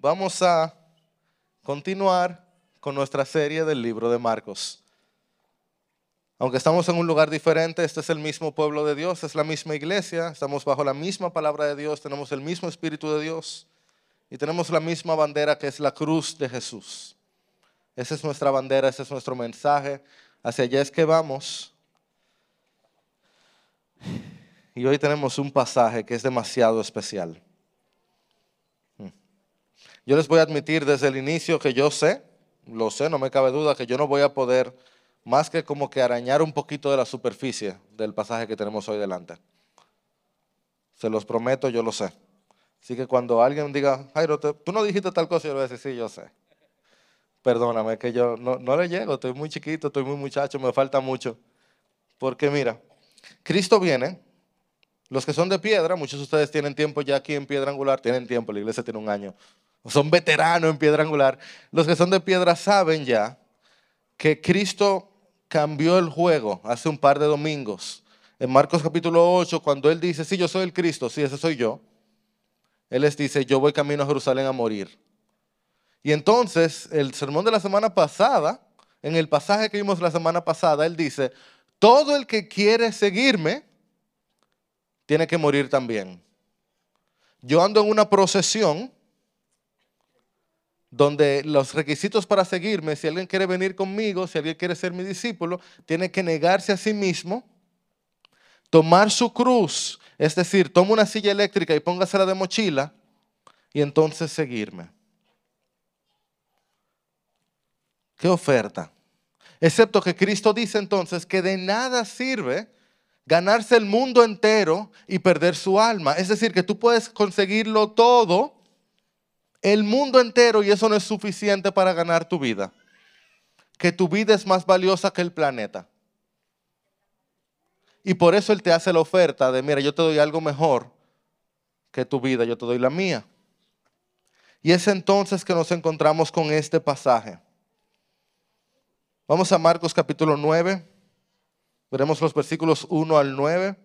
vamos a continuar con nuestra serie del libro de Marcos. Aunque estamos en un lugar diferente, este es el mismo pueblo de Dios, es la misma iglesia, estamos bajo la misma palabra de Dios, tenemos el mismo Espíritu de Dios y tenemos la misma bandera que es la cruz de Jesús. Esa es nuestra bandera, ese es nuestro mensaje, hacia allá es que vamos. Y hoy tenemos un pasaje que es demasiado especial. Yo les voy a admitir desde el inicio que yo sé, lo sé, no me cabe duda, que yo no voy a poder más que como que arañar un poquito de la superficie del pasaje que tenemos hoy delante. Se los prometo, yo lo sé. Así que cuando alguien diga, Jairo, tú no dijiste tal cosa, yo le voy a decir, sí, yo sé. Perdóname, que yo no, no le llego, estoy muy chiquito, estoy muy muchacho, me falta mucho. Porque mira, Cristo viene, los que son de piedra, muchos de ustedes tienen tiempo ya aquí en piedra angular, tienen tiempo, la iglesia tiene un año, son veteranos en piedra angular. Los que son de piedra saben ya que Cristo cambió el juego hace un par de domingos. En Marcos capítulo 8, cuando Él dice, sí, yo soy el Cristo, sí, ese soy yo. Él les dice, yo voy camino a Jerusalén a morir. Y entonces, el sermón de la semana pasada, en el pasaje que vimos la semana pasada, Él dice, todo el que quiere seguirme, tiene que morir también. Yo ando en una procesión donde los requisitos para seguirme, si alguien quiere venir conmigo, si alguien quiere ser mi discípulo, tiene que negarse a sí mismo, tomar su cruz, es decir, toma una silla eléctrica y póngasela de mochila y entonces seguirme. ¿Qué oferta? Excepto que Cristo dice entonces que de nada sirve ganarse el mundo entero y perder su alma. Es decir, que tú puedes conseguirlo todo el mundo entero y eso no es suficiente para ganar tu vida. Que tu vida es más valiosa que el planeta. Y por eso Él te hace la oferta de, mira, yo te doy algo mejor que tu vida, yo te doy la mía. Y es entonces que nos encontramos con este pasaje. Vamos a Marcos capítulo 9. Veremos los versículos 1 al 9.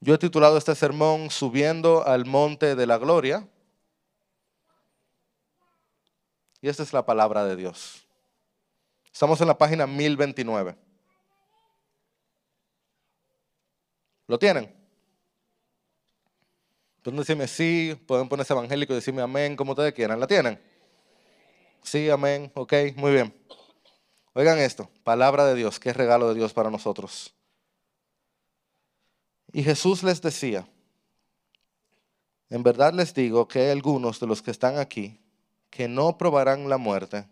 Yo he titulado este sermón Subiendo al Monte de la Gloria. Y esta es la palabra de Dios. Estamos en la página 1029. ¿Lo tienen? Pueden decirme sí, pueden ponerse evangélico y decirme amén, como ustedes quieran. ¿La tienen? Sí, amén, ok, muy bien. Oigan esto, palabra de Dios, qué regalo de Dios para nosotros. Y Jesús les decía, en verdad les digo que hay algunos de los que están aquí que no probarán la muerte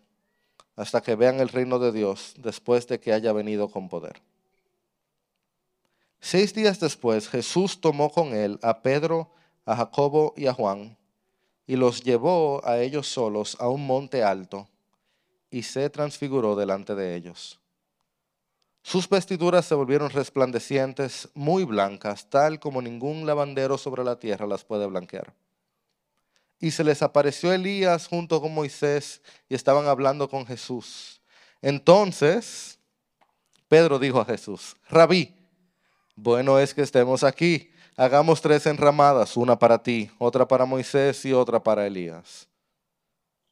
hasta que vean el reino de Dios después de que haya venido con poder. Seis días después Jesús tomó con él a Pedro, a Jacobo y a Juan y los llevó a ellos solos a un monte alto y se transfiguró delante de ellos. Sus vestiduras se volvieron resplandecientes, muy blancas, tal como ningún lavandero sobre la tierra las puede blanquear. Y se les apareció Elías junto con Moisés y estaban hablando con Jesús. Entonces, Pedro dijo a Jesús, Rabí, bueno es que estemos aquí. Hagamos tres enramadas, una para ti, otra para Moisés y otra para Elías.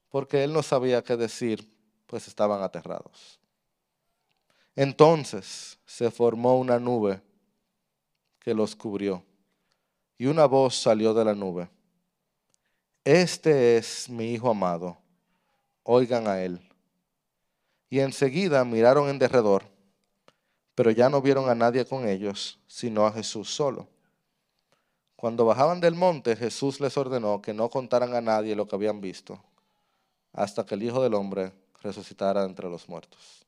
Porque él no sabía qué decir, pues estaban aterrados. Entonces se formó una nube que los cubrió y una voz salió de la nube. Este es mi Hijo amado, oigan a él. Y enseguida miraron en derredor, pero ya no vieron a nadie con ellos, sino a Jesús solo. Cuando bajaban del monte, Jesús les ordenó que no contaran a nadie lo que habían visto, hasta que el Hijo del Hombre resucitara entre los muertos.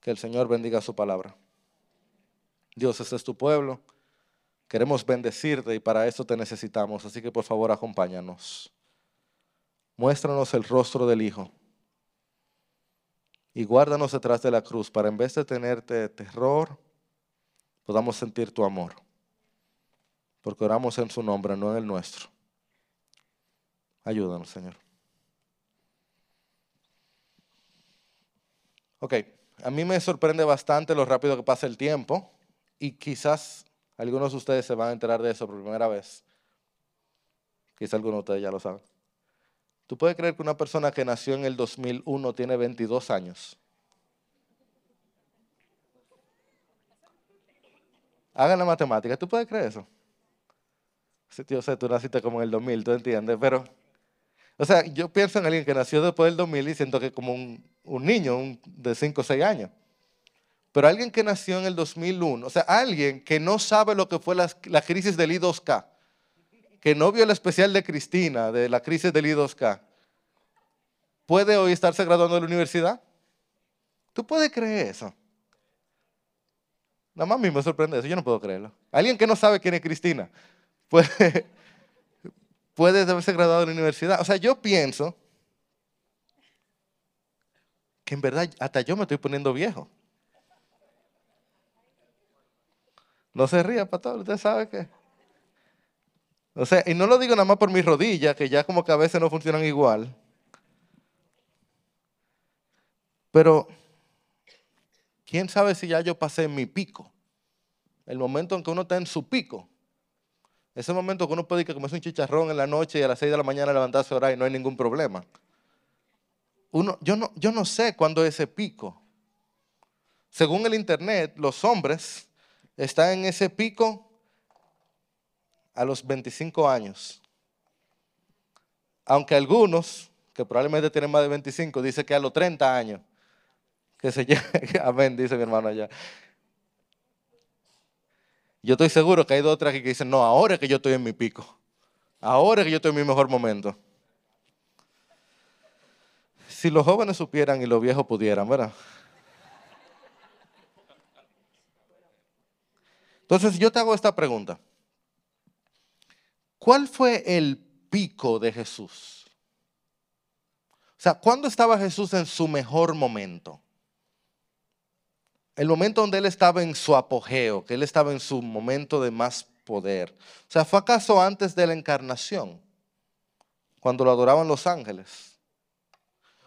Que el Señor bendiga su palabra. Dios, este es tu pueblo. Queremos bendecirte y para eso te necesitamos. Así que por favor acompáñanos. Muéstranos el rostro del Hijo. Y guárdanos detrás de la cruz para en vez de tenerte terror, podamos sentir tu amor. Porque oramos en su nombre, no en el nuestro. Ayúdanos, Señor. Ok a mí me sorprende bastante lo rápido que pasa el tiempo y quizás algunos de ustedes se van a enterar de eso por primera vez. Quizá algunos de ustedes ya lo saben. ¿Tú puedes creer que una persona que nació en el 2001 tiene 22 años? Hagan la matemática. ¿Tú puedes creer eso? Sí, tío, sé, tú naciste como en el 2000, ¿tú entiendes? Pero, o sea, yo pienso en alguien que nació después del 2000 y siento que como un, niño de 5 o 6 años. Pero alguien que nació en el 2001, o sea, alguien que no sabe lo que fue la, la crisis del I2K, que no vio el especial de Cristina, de la crisis del I2K, ¿puede hoy estarse graduando de la universidad? ¿Tú puedes creer eso? Nada más a mí me sorprende eso, yo no puedo creerlo. Alguien que no sabe quién es Cristina puede, puede haberse graduado de la universidad. O sea, yo pienso que en verdad hasta yo me estoy poniendo viejo. No se ría, pastor, usted sabe que... O sea, y no lo digo nada más por mis rodillas, que ya como que a veces no funcionan igual. Pero, ¿quién sabe si ya yo pasé mi pico? El momento en que uno está en su pico. Ese momento que uno puede que comerse un chicharrón en la noche y a las 6 de la mañana levantarse a orar y no hay ningún problema. Uno, yo, no, yo no sé cuándo es ese pico. Según el internet, los hombres están en ese pico a los 25 años. Aunque algunos, que probablemente tienen más de 25, dicen que a los 30 años, que se amén, dice mi hermano allá. Yo estoy seguro que hay dos otras que dicen, no, ahora que yo estoy en mi pico. Ahora que yo estoy en mi mejor momento. Si los jóvenes supieran y los viejos pudieran, ¿verdad? Entonces yo te hago esta pregunta. ¿Cuál fue el pico de Jesús? O sea, ¿cuándo estaba Jesús en su mejor momento? El momento donde él estaba en su apogeo, que él estaba en su momento de más poder. O sea, ¿fue acaso antes de la encarnación? Cuando lo adoraban los ángeles.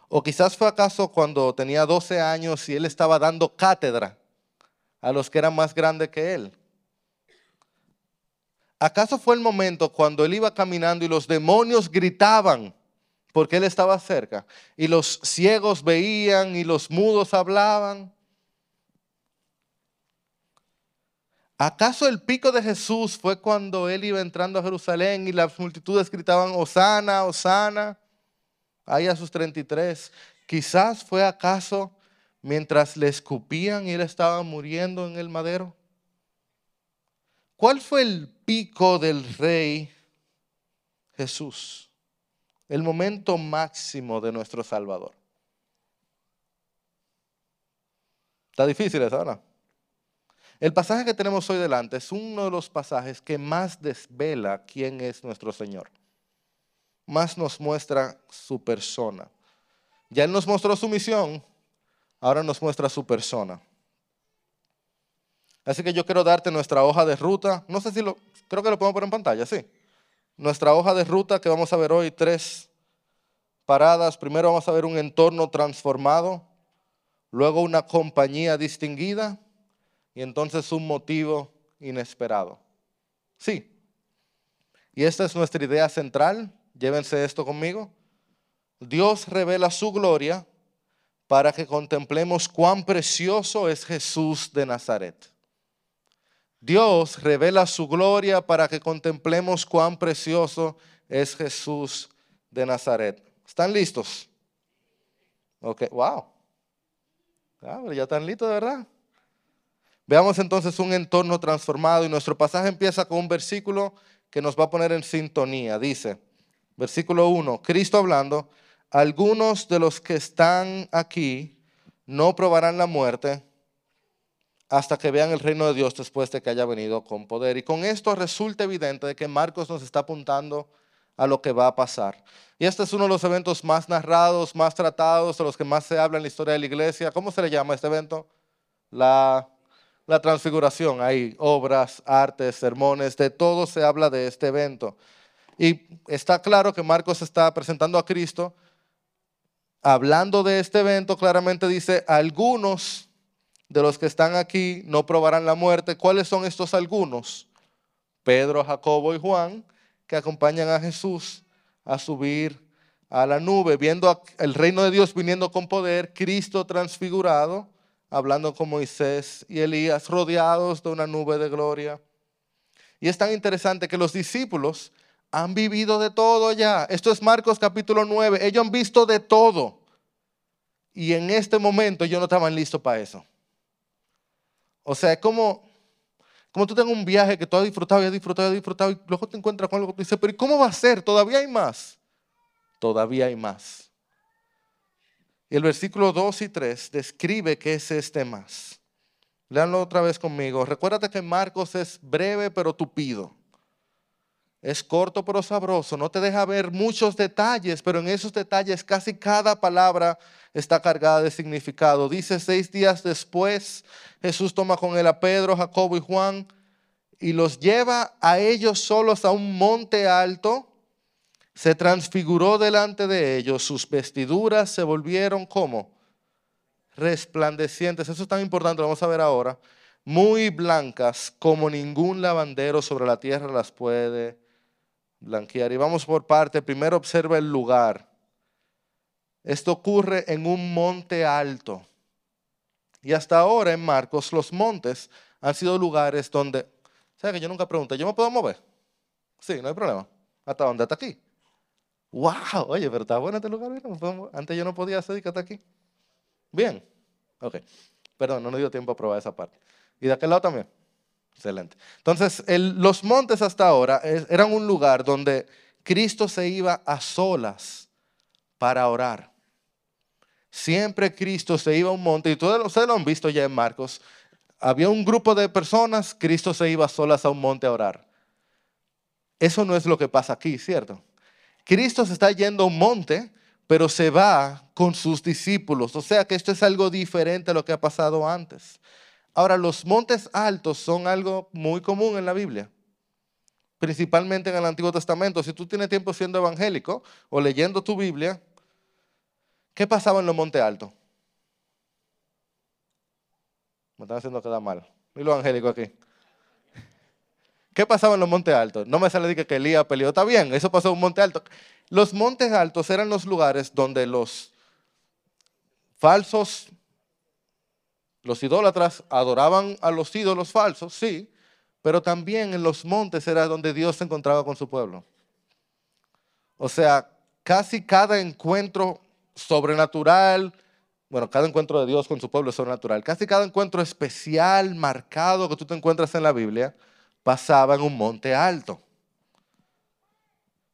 O quizás fue acaso cuando tenía 12 años y él estaba dando cátedra a los que eran más grandes que él. ¿Acaso fue el momento cuando él iba caminando y los demonios gritaban porque él estaba cerca? Y los ciegos veían y los mudos hablaban. ¿Acaso el pico de Jesús fue cuando él iba entrando a Jerusalén y las multitudes gritaban, Osana, Osana, ahí a sus 33? Quizás fue acaso mientras le escupían y él estaba muriendo en el madero. ¿Cuál fue el pico del rey Jesús? El momento máximo de nuestro Salvador. Está difícil eso, ¿no? El pasaje que tenemos hoy delante es uno de los pasajes que más desvela quién es nuestro Señor. Más nos muestra su persona. Ya Él nos mostró su misión, ahora nos muestra su persona. Así que yo quiero darte nuestra hoja de ruta. No sé si lo, creo que lo podemos poner en pantalla, sí. Nuestra hoja de ruta que vamos a ver hoy, tres paradas. Primero vamos a ver un entorno transformado, luego una compañía distinguida y entonces un motivo inesperado. Sí. Y esta es nuestra idea central. Llévense esto conmigo. Dios revela su gloria para que contemplemos cuán precioso es Jesús de Nazaret. Dios revela su gloria para que contemplemos cuán precioso es Jesús de Nazaret. ¿Están listos? Ok, wow. Ah, ya están listos, de verdad. Veamos entonces un entorno transformado y nuestro pasaje empieza con un versículo que nos va a poner en sintonía. Dice, versículo 1, Cristo hablando, algunos de los que están aquí no probarán la muerte hasta que vean el reino de Dios después de que haya venido con poder. Y con esto resulta evidente de que Marcos nos está apuntando a lo que va a pasar. Y este es uno de los eventos más narrados, más tratados, de los que más se habla en la historia de la iglesia. ¿Cómo se le llama este evento? La, la transfiguración. Hay obras, artes, sermones, de todo se habla de este evento. Y está claro que Marcos está presentando a Cristo. Hablando de este evento, claramente dice, algunos de los que están aquí no probarán la muerte. ¿Cuáles son estos algunos? Pedro, Jacobo y Juan, que acompañan a Jesús a subir a la nube, viendo el reino de Dios viniendo con poder, Cristo transfigurado, hablando con Moisés y Elías, rodeados de una nube de gloria. Y es tan interesante que los discípulos han vivido de todo ya. Esto es Marcos capítulo 9. Ellos han visto de todo. Y en este momento ellos no estaban listos para eso. O sea, es como, como tú tengas un viaje que tú has disfrutado y has disfrutado y has disfrutado y luego te encuentras con algo que tú dices, pero ¿y cómo va a ser? Todavía hay más. Todavía hay más. El versículo 2 y 3 describe qué es este más. Leanlo otra vez conmigo. Recuérdate que Marcos es breve pero tupido. Es corto pero sabroso, no te deja ver muchos detalles, pero en esos detalles casi cada palabra está cargada de significado. Dice seis días después, Jesús toma con él a Pedro, Jacobo y Juan y los lleva a ellos solos a un monte alto. Se transfiguró delante de ellos, sus vestiduras se volvieron como resplandecientes. Eso es tan importante, lo vamos a ver ahora. Muy blancas como ningún lavandero sobre la tierra las puede blanquear. Y vamos por parte. Primero observa el lugar. Esto ocurre en un monte alto. Y hasta ahora en Marcos los montes han sido lugares donde, ¿sabes que yo nunca pregunté, ¿yo me puedo mover? Sí, no hay problema. ¿Hasta dónde? ¿Hasta aquí? ¡Wow! Oye, pero está bueno este lugar. Antes yo no podía hacer hasta aquí. Bien. Ok. Perdón, no nos dio tiempo a probar esa parte. ¿Y de aquel lado también? Excelente. Entonces, los montes hasta ahora eran un lugar donde Cristo se iba a solas para orar. Siempre Cristo se iba a un monte, y todos ustedes lo han visto ya en Marcos. Había un grupo de personas, Cristo se iba solas a un monte a orar. Eso no es lo que pasa aquí, ¿cierto? Cristo se está yendo a un monte, pero se va con sus discípulos. O sea que esto es algo diferente a lo que ha pasado antes. Ahora, los montes altos son algo muy común en la Biblia, principalmente en el Antiguo Testamento. Si tú tienes tiempo siendo evangélico o leyendo tu Biblia, ¿qué pasaba en los montes altos? Me están haciendo quedar mal. Y lo evangélico aquí. ¿Qué pasaba en los montes altos? No me sale de que Elías peleó. Está bien, eso pasó en monte alto. Los montes altos eran los lugares donde los falsos los idólatras adoraban a los ídolos falsos, sí, pero también en los montes era donde Dios se encontraba con su pueblo. O sea, casi cada encuentro sobrenatural, bueno, cada encuentro de Dios con su pueblo es sobrenatural, casi cada encuentro especial, marcado que tú te encuentras en la Biblia, pasaba en un monte alto.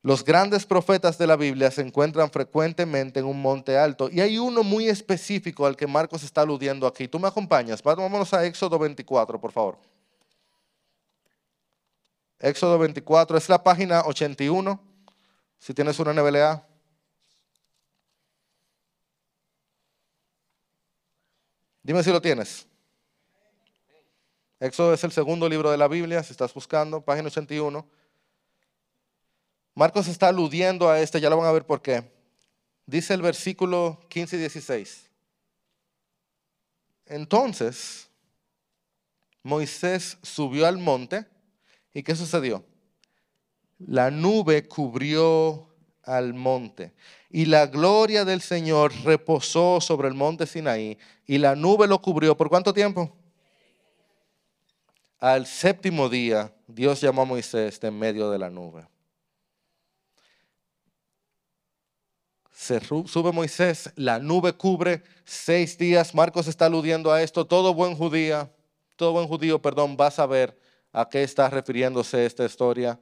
Los grandes profetas de la Biblia se encuentran frecuentemente en un monte alto y hay uno muy específico al que Marcos está aludiendo aquí. ¿Tú me acompañas? Vámonos a Éxodo 24, por favor. Éxodo 24 es la página 81, si tienes una NBLA. Dime si lo tienes. Éxodo es el segundo libro de la Biblia, si estás buscando, página 81. Marcos está aludiendo a este, ya lo van a ver por qué. Dice el versículo 15 y 16. Entonces, Moisés subió al monte y ¿qué sucedió? La nube cubrió al monte y la gloria del Señor reposó sobre el monte Sinaí y la nube lo cubrió. ¿Por cuánto tiempo? Al séptimo día Dios llamó a Moisés de en medio de la nube. se sube Moisés, la nube cubre seis días. Marcos está aludiendo a esto. Todo buen judío, todo buen judío, perdón, va a saber a qué está refiriéndose esta historia.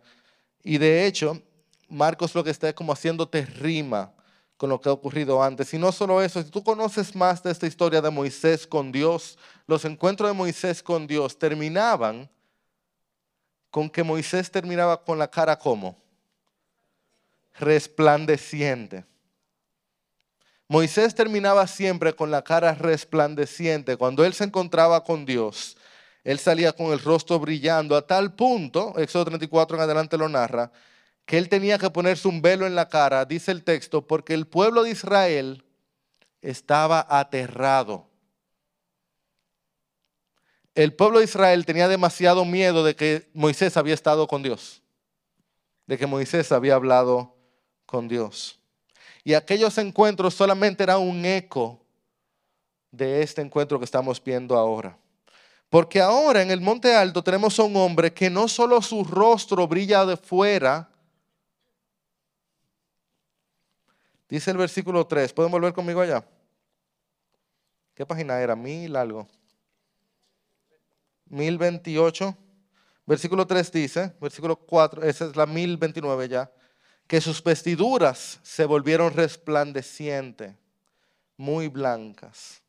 Y de hecho, Marcos lo que está como haciéndote rima con lo que ha ocurrido antes. Y no solo eso, si tú conoces más de esta historia de Moisés con Dios, los encuentros de Moisés con Dios terminaban con que Moisés terminaba con la cara como resplandeciente. Moisés terminaba siempre con la cara resplandeciente. Cuando él se encontraba con Dios, él salía con el rostro brillando a tal punto, Éxodo 34 en adelante lo narra, que él tenía que ponerse un velo en la cara, dice el texto, porque el pueblo de Israel estaba aterrado. El pueblo de Israel tenía demasiado miedo de que Moisés había estado con Dios. de que Moisés había hablado con Dios. Y aquellos encuentros solamente eran un eco de este encuentro que estamos viendo ahora. Porque ahora en el Monte Alto tenemos a un hombre que no solo su rostro brilla de fuera, dice el versículo 3, ¿pueden volver conmigo allá? ¿Qué página era? Mil algo. Mil veintiocho. Versículo 3 dice, versículo 4, esa es la mil veintinueve ya, que sus vestiduras se volvieron resplandecientes, muy blancas.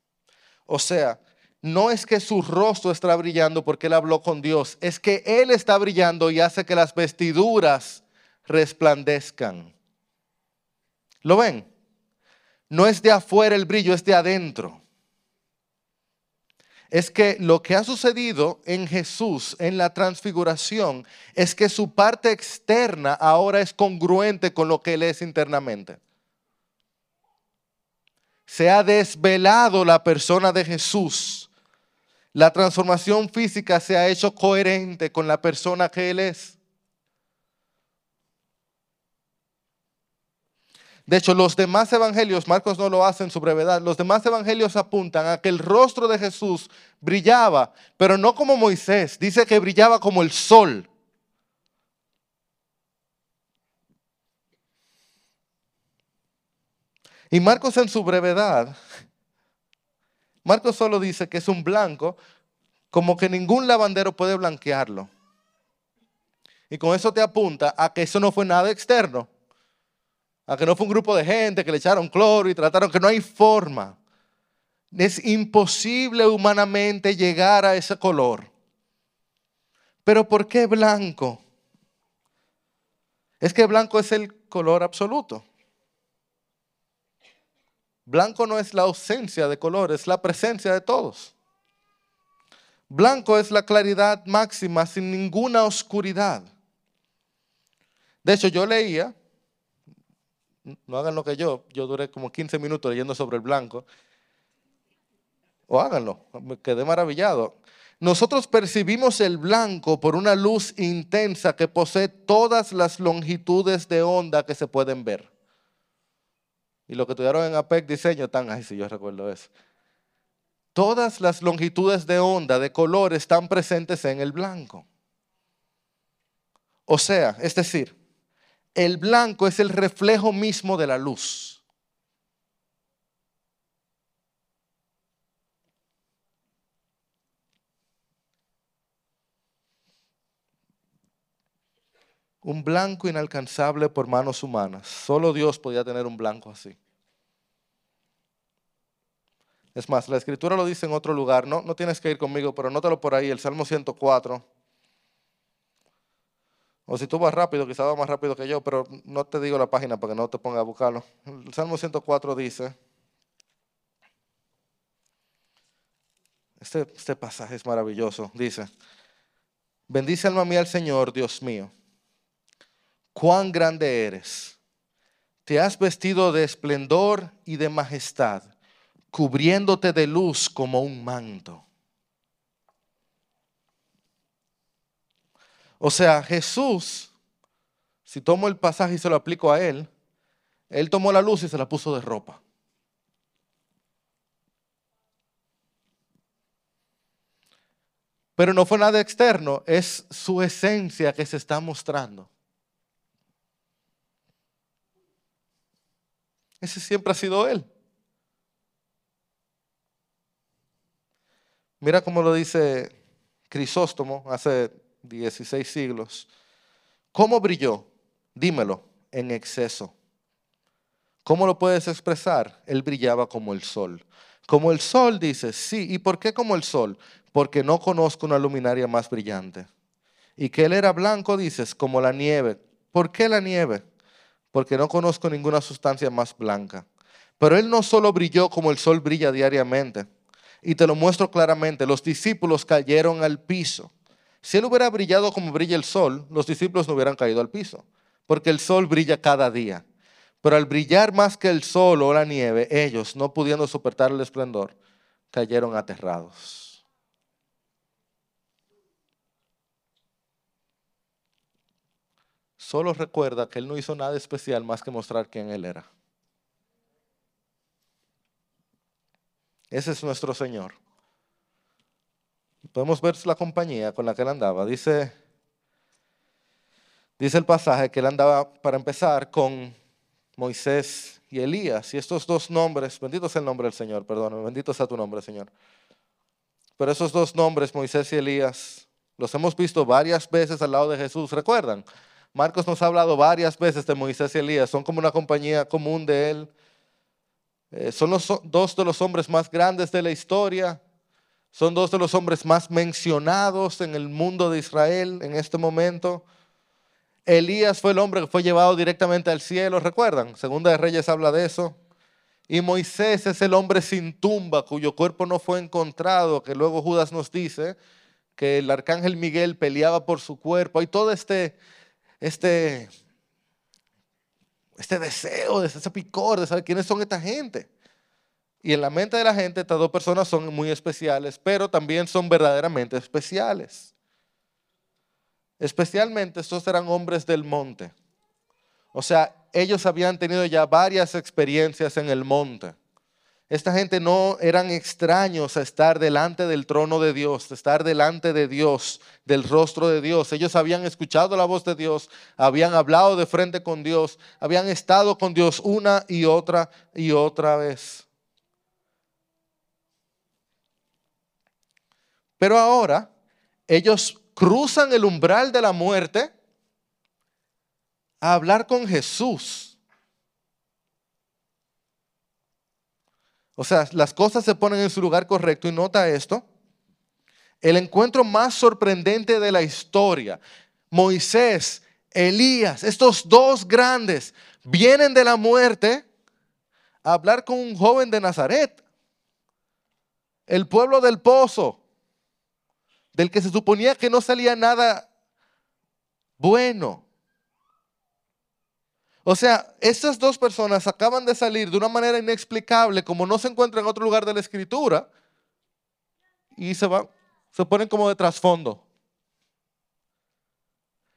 O sea, no es que su rostro está brillando porque él habló con Dios, es que él está brillando y hace que las vestiduras resplandezcan. ¿Lo ven? No es de afuera el brillo, es de adentro. Es que lo que ha sucedido en Jesús en la transfiguración es que su parte externa ahora es congruente con lo que él es internamente se ha desvelado la persona de Jesús la transformación física se ha hecho coherente con la persona que Él es. De hecho, los demás evangelios, Marcos no lo hace en su brevedad, los demás evangelios apuntan a que el rostro de Jesús brillaba, pero no como Moisés, dice que brillaba como el sol. Y Marcos en su brevedad Marcos solo dice que es un blanco, como que ningún lavandero puede blanquearlo. Y con eso te apunta a que eso no fue nada externo, a que no fue un grupo de gente que le echaron cloro y trataron que no hay forma. Es imposible humanamente llegar a ese color. Pero ¿por qué blanco? Es que blanco es el color absoluto. Blanco no es la ausencia de color, es la presencia de todos. Blanco es la claridad máxima sin ninguna oscuridad. De hecho, yo leía, no hagan lo que yo, yo duré como 15 minutos leyendo sobre el blanco, o háganlo, me quedé maravillado. Nosotros percibimos el blanco por una luz intensa que posee todas las longitudes de onda que se pueden ver. Y lo que tuvieron en APEC diseño están, ay, sí, yo recuerdo eso. Todas las longitudes de onda, de color, están presentes en el blanco. O sea, es decir, el blanco es el reflejo mismo de la luz. un blanco inalcanzable por manos humanas. Solo Dios podía tener un blanco así. Es más, la escritura lo dice en otro lugar, no, no tienes que ir conmigo, pero nótalo por ahí, el Salmo 104. O si tú vas rápido, quizás vas más rápido que yo, pero no te digo la página para que no te ponga a buscarlo. El Salmo 104 dice, este, este pasaje es maravilloso, dice, bendice alma mía al Señor, Dios mío cuán grande eres. Te has vestido de esplendor y de majestad, cubriéndote de luz como un manto. O sea, Jesús, si tomo el pasaje y se lo aplico a él, él tomó la luz y se la puso de ropa. Pero no fue nada externo, es su esencia que se está mostrando. Ese siempre ha sido Él. Mira cómo lo dice Crisóstomo hace 16 siglos. ¿Cómo brilló? Dímelo, en exceso. ¿Cómo lo puedes expresar? Él brillaba como el sol. Como el sol, dice, sí. ¿Y por qué como el sol? Porque no conozco una luminaria más brillante. Y que él era blanco, dices, como la nieve. ¿Por qué la nieve? porque no conozco ninguna sustancia más blanca. Pero él no solo brilló como el sol brilla diariamente, y te lo muestro claramente, los discípulos cayeron al piso. Si él hubiera brillado como brilla el sol, los discípulos no hubieran caído al piso, porque el sol brilla cada día. Pero al brillar más que el sol o la nieve, ellos, no pudiendo soportar el esplendor, cayeron aterrados. solo recuerda que él no hizo nada especial más que mostrar quién él era. Ese es nuestro Señor. Podemos ver la compañía con la que él andaba. Dice, dice el pasaje que él andaba, para empezar, con Moisés y Elías. Y estos dos nombres, bendito sea el nombre del Señor, perdón, bendito sea tu nombre, Señor. Pero esos dos nombres, Moisés y Elías, los hemos visto varias veces al lado de Jesús, ¿recuerdan? Marcos nos ha hablado varias veces de Moisés y Elías, son como una compañía común de él. Eh, son los, dos de los hombres más grandes de la historia, son dos de los hombres más mencionados en el mundo de Israel en este momento. Elías fue el hombre que fue llevado directamente al cielo, ¿recuerdan? Segunda de Reyes habla de eso. Y Moisés es el hombre sin tumba, cuyo cuerpo no fue encontrado, que luego Judas nos dice que el arcángel Miguel peleaba por su cuerpo. Hay todo este, este, este deseo, ese picor de saber quiénes son esta gente. Y en la mente de la gente estas dos personas son muy especiales, pero también son verdaderamente especiales. Especialmente estos eran hombres del monte. O sea, ellos habían tenido ya varias experiencias en el monte. Esta gente no eran extraños a estar delante del trono de Dios, a estar delante de Dios, del rostro de Dios. Ellos habían escuchado la voz de Dios, habían hablado de frente con Dios, habían estado con Dios una y otra y otra vez. Pero ahora ellos cruzan el umbral de la muerte a hablar con Jesús. O sea, las cosas se ponen en su lugar correcto y nota esto. El encuentro más sorprendente de la historia. Moisés, Elías, estos dos grandes vienen de la muerte a hablar con un joven de Nazaret. El pueblo del pozo, del que se suponía que no salía nada bueno. O sea, estas dos personas acaban de salir de una manera inexplicable, como no se encuentran en otro lugar de la escritura, y se, van, se ponen como de trasfondo.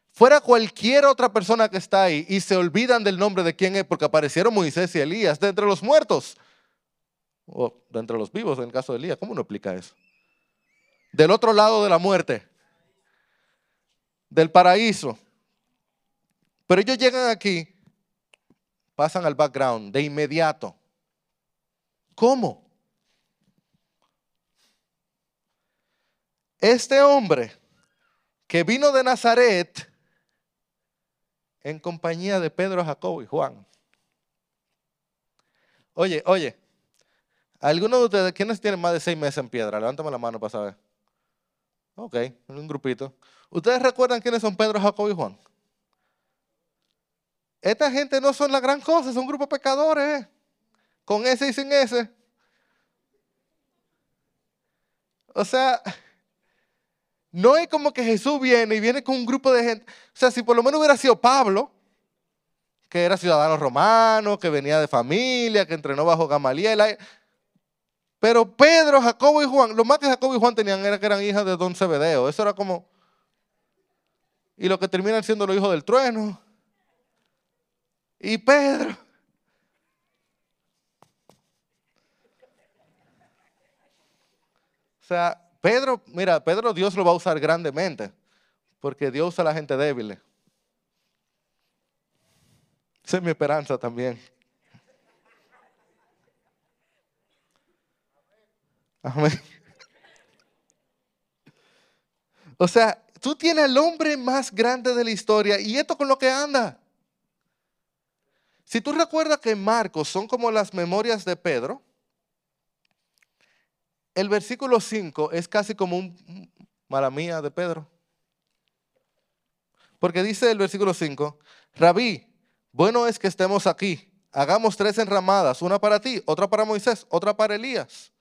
Fuera cualquier otra persona que está ahí y se olvidan del nombre de quién es, porque aparecieron Moisés y Elías de entre los muertos, o de entre los vivos en el caso de Elías, ¿cómo uno explica eso? Del otro lado de la muerte, del paraíso. Pero ellos llegan aquí pasan al background de inmediato. ¿Cómo? Este hombre que vino de Nazaret en compañía de Pedro, Jacobo y Juan. Oye, oye, ¿alguno de ustedes, quiénes tienen más de seis meses en piedra? Levántame la mano para saber. Ok, un grupito. ¿Ustedes recuerdan quiénes son Pedro, Jacobo y Juan? Esta gente no son la gran cosa, son un grupo de pecadores, con ese y sin ese. O sea, no es como que Jesús viene y viene con un grupo de gente. O sea, si por lo menos hubiera sido Pablo, que era ciudadano romano, que venía de familia, que entrenó bajo Gamaliel. Pero Pedro, Jacobo y Juan, lo más que Jacobo y Juan tenían era que eran hijas de Don Cebedeo. Eso era como. Y lo que terminan siendo los hijos del trueno. Y Pedro. O sea, Pedro, mira, Pedro Dios lo va a usar grandemente, porque Dios usa a la gente débil. Esa es mi esperanza también. Amén. O sea, tú tienes el hombre más grande de la historia y esto con lo que anda. Si tú recuerdas que Marcos son como las memorias de Pedro, el versículo 5 es casi como un mala mía de Pedro. Porque dice el versículo 5, Rabí, bueno es que estemos aquí. Hagamos tres enramadas, una para ti, otra para Moisés, otra para Elías.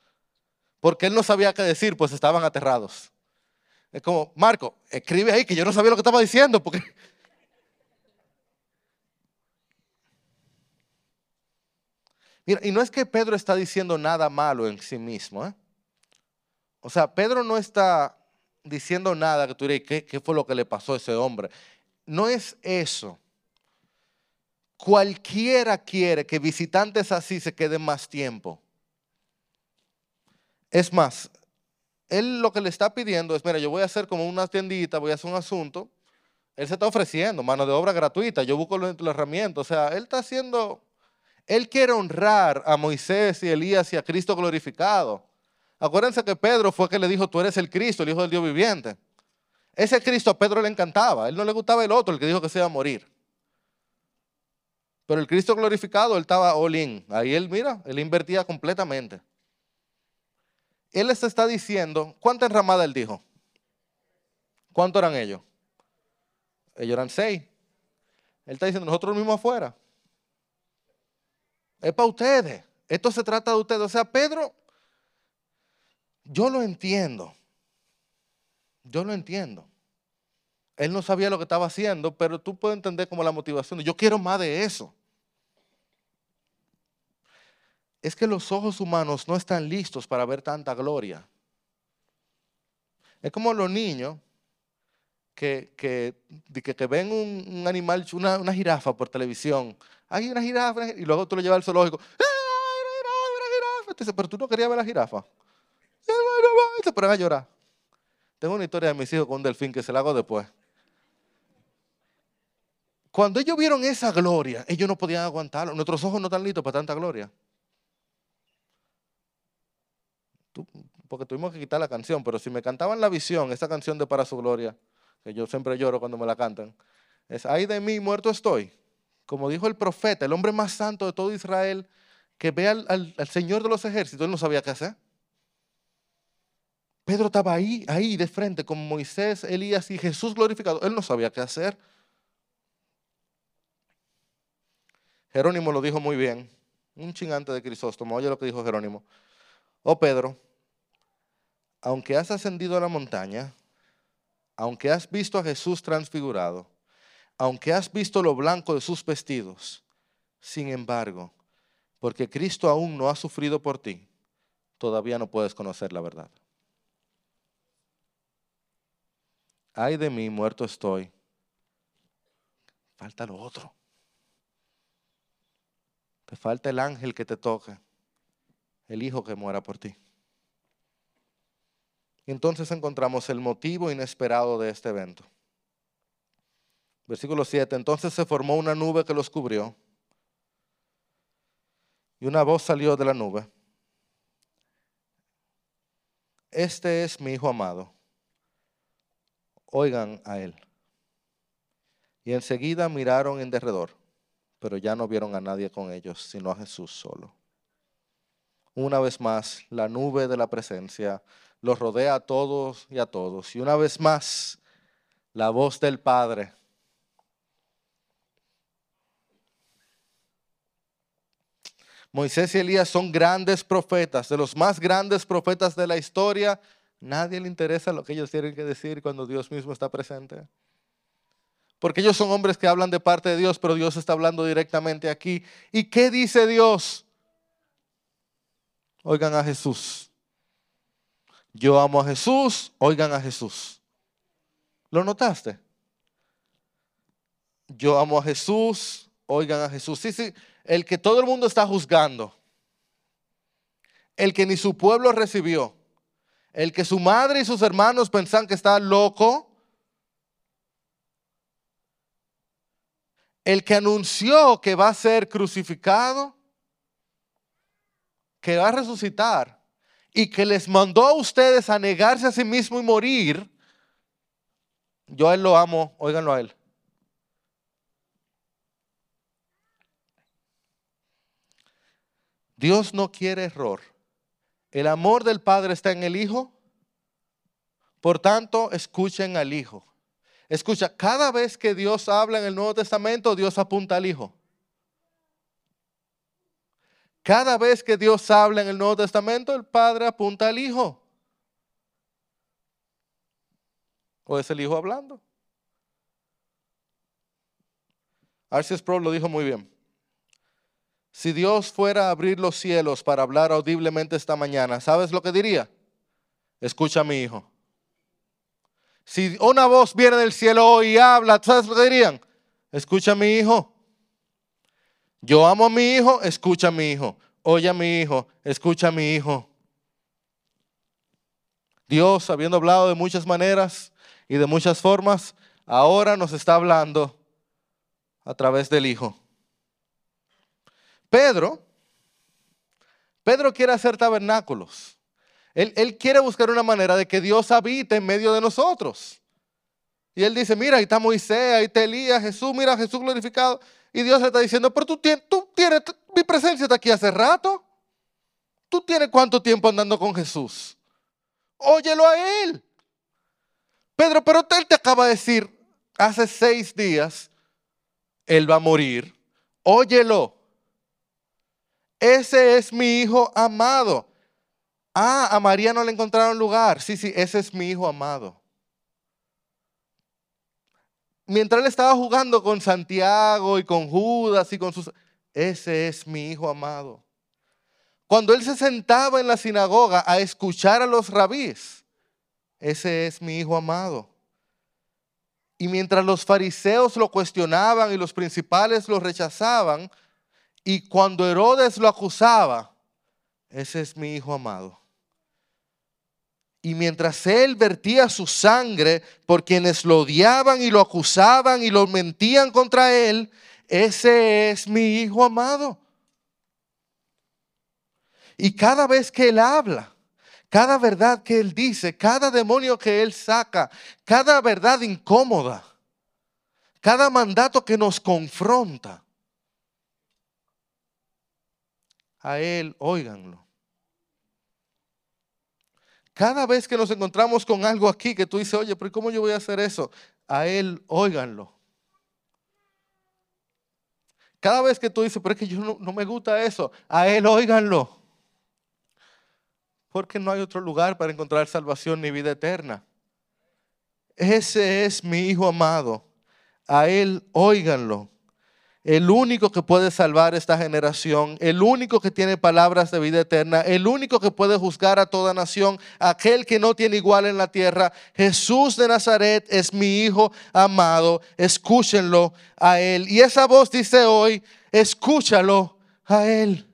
Porque él no sabía qué decir, pues estaban aterrados. Es como, Marco, escribe ahí que yo no sabía lo que estaba diciendo, porque y no es que Pedro está diciendo nada malo en sí mismo. ¿eh? O sea, Pedro no está diciendo nada que tú ¿qué, ¿qué fue lo que le pasó a ese hombre? no es eso. Cualquiera quiere que visitantes así se queden más tiempo. Es más, él lo que le está pidiendo es, mira, yo voy a hacer como una tiendita, voy a hacer un asunto. Él se está ofreciendo mano de obra gratuita, yo busco la herramienta. O sea, él está haciendo, él quiere honrar a Moisés y Elías y a Cristo glorificado. Acuérdense que Pedro fue que le dijo, tú eres el Cristo, el Hijo del Dios viviente. Ese Cristo a Pedro le encantaba, él no le gustaba el otro, el que dijo que se iba a morir. Pero el Cristo glorificado, él estaba all in. Ahí él, mira, él invertía completamente. Él les está diciendo, ¿cuánta enramada él dijo? ¿Cuánto eran ellos? Ellos eran seis. Él está diciendo, nosotros mismos afuera. Es para ustedes. Esto se trata de ustedes. O sea, Pedro, yo lo entiendo. Yo lo entiendo. Él no sabía lo que estaba haciendo, pero tú puedes entender como la motivación. Yo quiero más de eso es que los ojos humanos no están listos para ver tanta gloria. Es como los niños que, que, que, ven un, animal, una, una, jirafa por televisión. Hay una jirafa, y luego tú lo llevas al zoológico. ¡Ay, una jirafa, una jirafa! Pero tú no querías ver la jirafa. Y se ponen a llorar. Tengo una historia de mis hijos con un delfín que se la hago después. Cuando ellos vieron esa gloria, ellos no podían aguantarlo. Nuestros ojos no están listos para tanta gloria. Porque tuvimos que quitar la canción, pero si me cantaban la visión, esa canción de Para su Gloria, que yo siempre lloro cuando me la cantan, es, ay de mí, muerto estoy. Como dijo el profeta, el hombre más santo de todo Israel, que ve al, al Señor de los ejércitos, él no sabía qué hacer. Pedro estaba ahí, ahí de frente con Moisés, Elías y Jesús glorificado. Él no sabía qué hacer. Jerónimo lo dijo muy bien. Un chingante de Crisóstomo. Oye lo que dijo Jerónimo. Oh Pedro, aunque has ascendido a la montaña, aunque has visto a Jesús transfigurado, aunque has visto lo blanco de sus vestidos, sin embargo, porque Cristo aún no ha sufrido por ti, todavía no puedes conocer la verdad. Ay de mí, muerto estoy. Falta lo otro. Te falta el ángel que te toque el Hijo que muera por ti. Entonces encontramos el motivo inesperado de este evento. Versículo 7, entonces se formó una nube que los cubrió y una voz salió de la nube. Este es mi Hijo amado. Oigan a él. Y enseguida miraron en derredor, pero ya no vieron a nadie con ellos, sino a Jesús solo una vez más, la nube de la presencia los rodea a todos y a todos. Y una vez más, la voz del Padre. Moisés y Elías son grandes profetas, de los más grandes profetas de la historia. Nadie le interesa lo que ellos tienen que decir cuando Dios mismo está presente. Porque ellos son hombres que hablan de parte de Dios, pero Dios está hablando directamente aquí. ¿Y qué dice Dios? Oigan a Jesús. Yo amo a Jesús, oigan a Jesús. ¿Lo notaste? Yo amo a Jesús, oigan a Jesús. Sí, sí, el que todo el mundo está juzgando. El que ni su pueblo recibió. El que su madre y sus hermanos pensan que está loco. El que anunció que va a ser crucificado que va a resucitar y que les mandó a ustedes a negarse a sí mismo y morir, yo a él lo amo, óiganlo a él. Dios no quiere error. El amor del Padre está en el Hijo. Por tanto, escuchen al Hijo. Escucha, cada vez que Dios habla en el Nuevo Testamento, Dios apunta al Hijo. Cada vez que Dios habla en el Nuevo Testamento, el Padre apunta al Hijo. ¿O es el Hijo hablando? Arceus Pro lo dijo muy bien. Si Dios fuera a abrir los cielos para hablar audiblemente esta mañana, ¿sabes lo que diría? Escucha a mi hijo. Si una voz viene del cielo y habla, ¿sabes lo que dirían? Escucha a mi hijo. Yo amo a mi hijo, escucha a mi hijo. Oye a mi hijo, escucha a mi hijo. Dios, habiendo hablado de muchas maneras y de muchas formas, ahora nos está hablando a través del Hijo. Pedro, Pedro quiere hacer tabernáculos. Él, él, quiere buscar una manera de que Dios habite en medio de nosotros. Y él dice, mira, ahí está Moisés, ahí está Elías, Jesús, mira, Jesús glorificado. Y Dios le está diciendo, pero tú tienes, tú tienes, mi presencia está aquí hace rato. ¿Tú tienes cuánto tiempo andando con Jesús? Óyelo a Él. Pedro, pero Él te acaba de decir hace seis días, Él va a morir. Óyelo. Ese es mi hijo amado. Ah, a María no le encontraron lugar. Sí, sí, ese es mi hijo amado. Mientras él estaba jugando con Santiago y con Judas y con sus... Ese es mi hijo amado. Cuando él se sentaba en la sinagoga a escuchar a los rabíes, ese es mi hijo amado. Y mientras los fariseos lo cuestionaban y los principales lo rechazaban, y cuando Herodes lo acusaba, ese es mi hijo amado. Y mientras él vertía su sangre por quienes lo odiaban y lo acusaban y lo mentían contra él, ese es mi hijo amado. Y cada vez que él habla, cada verdad que él dice, cada demonio que él saca, cada verdad incómoda, cada mandato que nos confronta, a él, óiganlo. Cada vez que nos encontramos con algo aquí que tú dices, oye, pero ¿cómo yo voy a hacer eso? A Él, óiganlo. Cada vez que tú dices, pero es que yo no, no me gusta eso, a Él, óiganlo. Porque no hay otro lugar para encontrar salvación ni vida eterna. Ese es mi Hijo amado. A Él, óiganlo el único que puede salvar esta generación, el único que tiene palabras de vida eterna, el único que puede juzgar a toda nación, aquel que no tiene igual en la tierra. Jesús de Nazaret es mi Hijo amado, escúchenlo a Él. Y esa voz dice hoy, escúchalo a Él.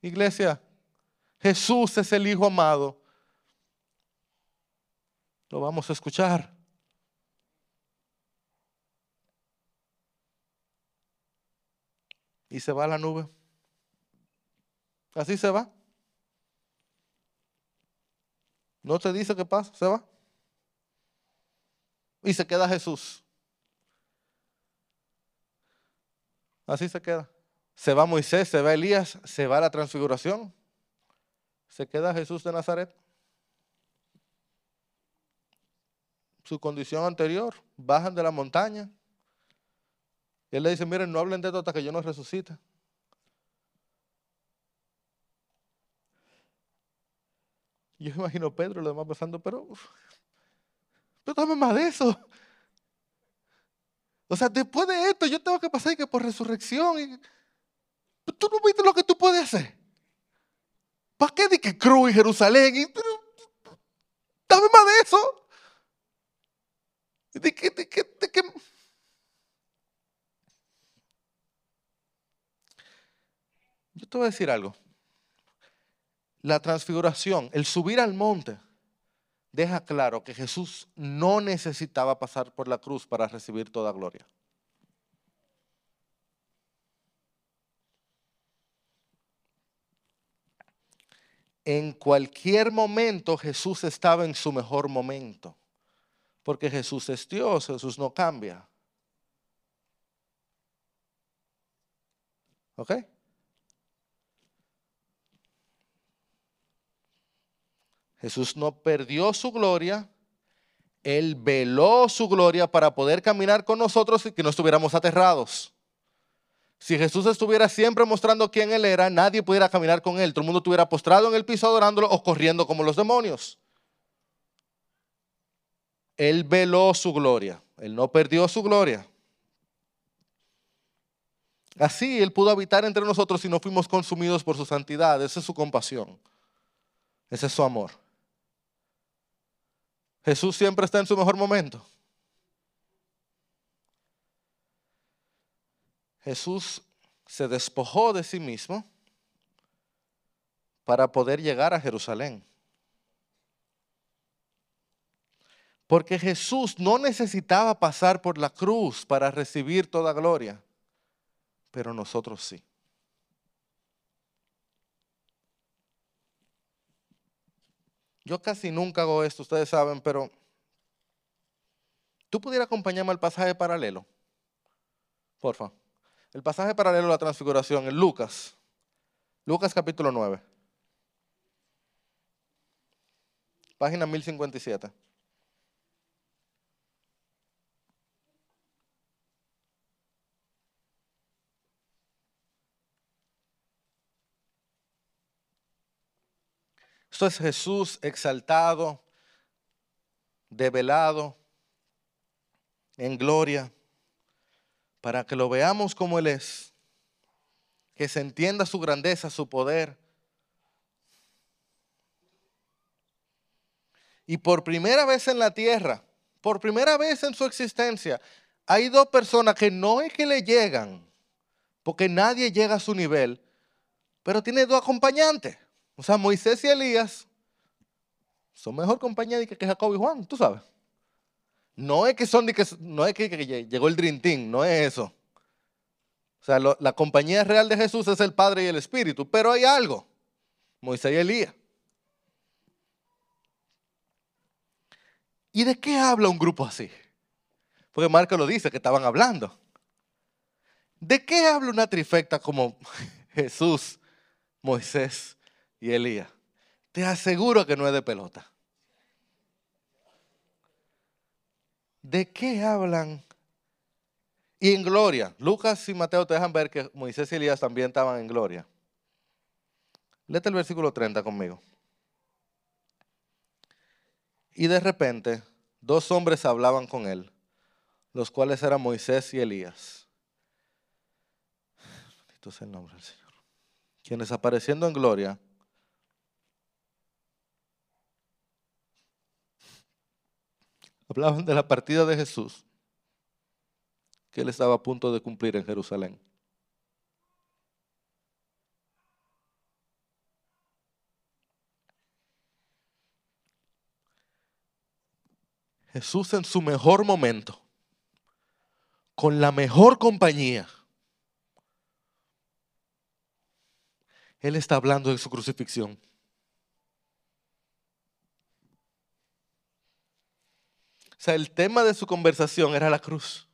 Iglesia, Jesús es el Hijo amado. Lo vamos a escuchar. Y se va a la nube. Así se va. No te dice qué pasa, se va. Y se queda Jesús. Así se queda. Se va Moisés, se va Elías, se va la transfiguración. Se queda Jesús de Nazaret. Su condición anterior, bajan de la montaña, y él le dice, miren, no hablen de esto hasta que yo no resucite. Yo imagino a Pedro y los demás pensando, pero, pero dame más de eso. O sea, después de esto yo tengo que pasar que por resurrección. Y, tú no viste lo que tú puedes hacer. ¿Para qué de que cruz y Jerusalén? Dame más de eso. ¿De qué, de qué, de qué? Yo te voy a decir algo. La transfiguración, el subir al monte, deja claro que Jesús no necesitaba pasar por la cruz para recibir toda gloria. En cualquier momento Jesús estaba en su mejor momento, porque Jesús es Dios, Jesús no cambia. ¿Ok? Jesús no perdió su gloria, Él veló su gloria para poder caminar con nosotros y que no estuviéramos aterrados. Si Jesús estuviera siempre mostrando quién Él era, nadie pudiera caminar con Él. Todo el mundo estuviera postrado en el piso adorándolo o corriendo como los demonios. Él veló su gloria. Él no perdió su gloria. Así Él pudo habitar entre nosotros y no fuimos consumidos por su santidad. Esa es su compasión. Ese es su amor. Jesús siempre está en su mejor momento. Jesús se despojó de sí mismo para poder llegar a Jerusalén. Porque Jesús no necesitaba pasar por la cruz para recibir toda gloria, pero nosotros sí. Yo casi nunca hago esto, ustedes saben, pero ¿tú pudieras acompañarme al pasaje paralelo? Porfa. El pasaje paralelo a la transfiguración en Lucas. Lucas capítulo 9. Página 1057. Esto es Jesús exaltado, develado, en gloria, para que lo veamos como Él es, que se entienda su grandeza, su poder. Y por primera vez en la tierra, por primera vez en su existencia, hay dos personas que no es que le llegan, porque nadie llega a su nivel, pero tiene dos acompañantes. O sea, Moisés y Elías son mejor compañía que Jacob y Juan, tú sabes. No es que son de que, no es que, llegó el Dream Team, no es eso. O sea, la compañía real de Jesús es el Padre y el Espíritu, pero hay algo. Moisés y Elías. ¿Y de qué habla un grupo así? Porque Marco lo dice, que estaban hablando. ¿De qué habla una trifecta como Jesús, Moisés y Elías. Te aseguro que no es de pelota. ¿De qué hablan? Y en gloria. Lucas y Mateo te dejan ver que Moisés y Elías también estaban en gloria. Léete el versículo 30 conmigo. Y de repente, dos hombres hablaban con él, los cuales eran Moisés y Elías. Bendito es el nombre del Señor. Quienes apareciendo en gloria Hablaban de la partida de Jesús que él estaba a punto de cumplir en Jerusalén. Jesús en su mejor momento, con la mejor compañía, Él está hablando de su crucifixión. O sea, el tema de su conversación era la cruz.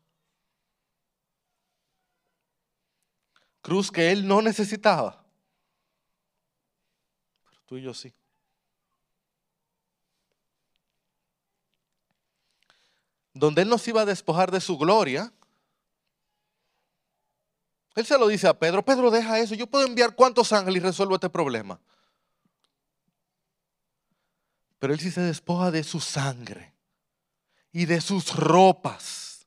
Cruz que él no necesitaba. Pero tú y yo sí. Donde él nos iba a despojar de su gloria. Él se lo dice a Pedro, Pedro deja eso, yo puedo enviar cuántos ángeles y resuelvo este problema. Pero él sí se despoja de su sangre y de sus ropas.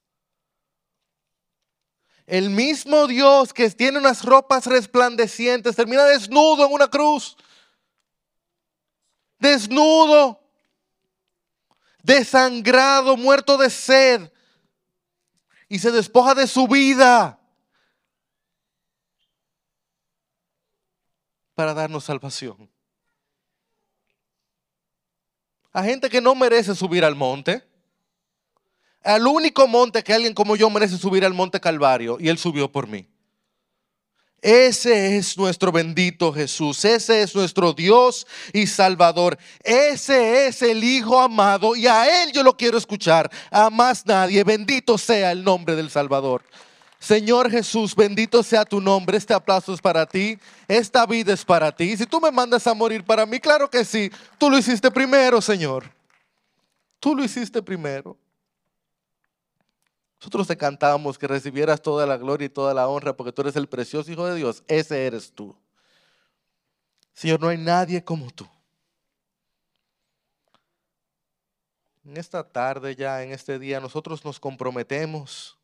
El mismo Dios que tiene unas ropas resplandecientes termina desnudo en una cruz. Desnudo, desangrado, muerto de sed. Y se despoja de su vida para darnos salvación. A gente que no merece subir al monte al único monte que alguien como yo merece subir al monte Calvario y Él subió por mí. Ese es nuestro bendito Jesús, ese es nuestro Dios y Salvador, ese es el Hijo amado y a Él yo lo quiero escuchar, a más nadie, bendito sea el nombre del Salvador. Señor Jesús, bendito sea tu nombre, este aplauso es para ti, esta vida es para ti. Si tú me mandas a morir para mí, claro que sí, tú lo hiciste primero, Señor. Tú lo hiciste primero. Nosotros te cantamos que recibieras toda la gloria y toda la honra porque tú eres el precioso Hijo de Dios. Ese eres tú. Señor, no hay nadie como tú. En esta tarde ya, en este día, nosotros nos comprometemos.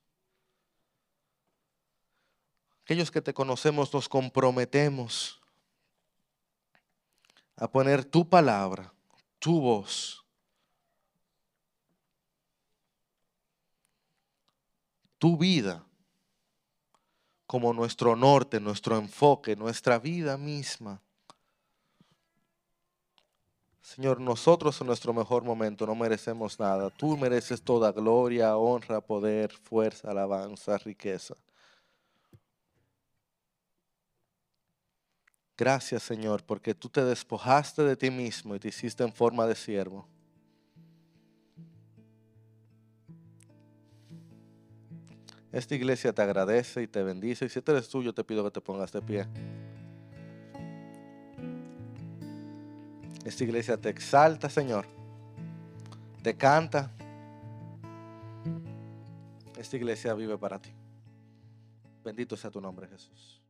Aquellos que te conocemos nos comprometemos a poner tu palabra, tu voz tu vida como nuestro norte, nuestro enfoque, nuestra vida misma. Señor, nosotros en nuestro mejor momento no merecemos nada. Tú mereces toda gloria, honra, poder, fuerza, alabanza, riqueza. Gracias, Señor, porque tú te despojaste de ti mismo y te hiciste en forma de siervo. Esta iglesia te agradece y te bendice. Y si este eres tuyo, te pido que te pongas de pie. Esta iglesia te exalta, Señor. Te canta. Esta iglesia vive para ti. Bendito sea tu nombre, Jesús.